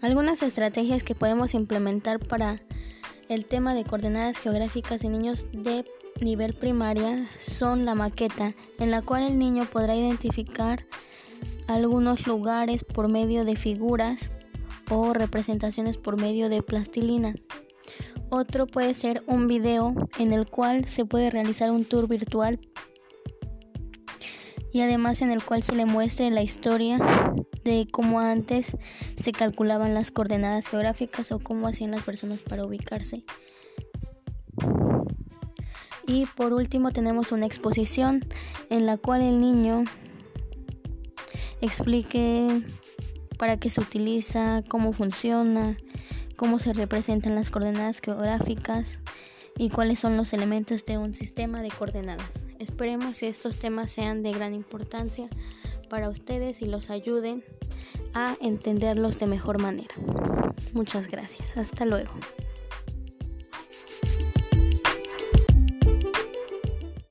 Algunas estrategias que podemos implementar para el tema de coordenadas geográficas de niños de nivel primaria son la maqueta, en la cual el niño podrá identificar algunos lugares por medio de figuras o representaciones por medio de plastilina. Otro puede ser un video en el cual se puede realizar un tour virtual y además en el cual se le muestre la historia de cómo antes se calculaban las coordenadas geográficas o cómo hacían las personas para ubicarse. Y por último tenemos una exposición en la cual el niño explique para qué se utiliza, cómo funciona, cómo se representan las coordenadas geográficas y cuáles son los elementos de un sistema de coordenadas. Esperemos que estos temas sean de gran importancia para ustedes y los ayuden a entenderlos de mejor manera. Muchas gracias. Hasta luego.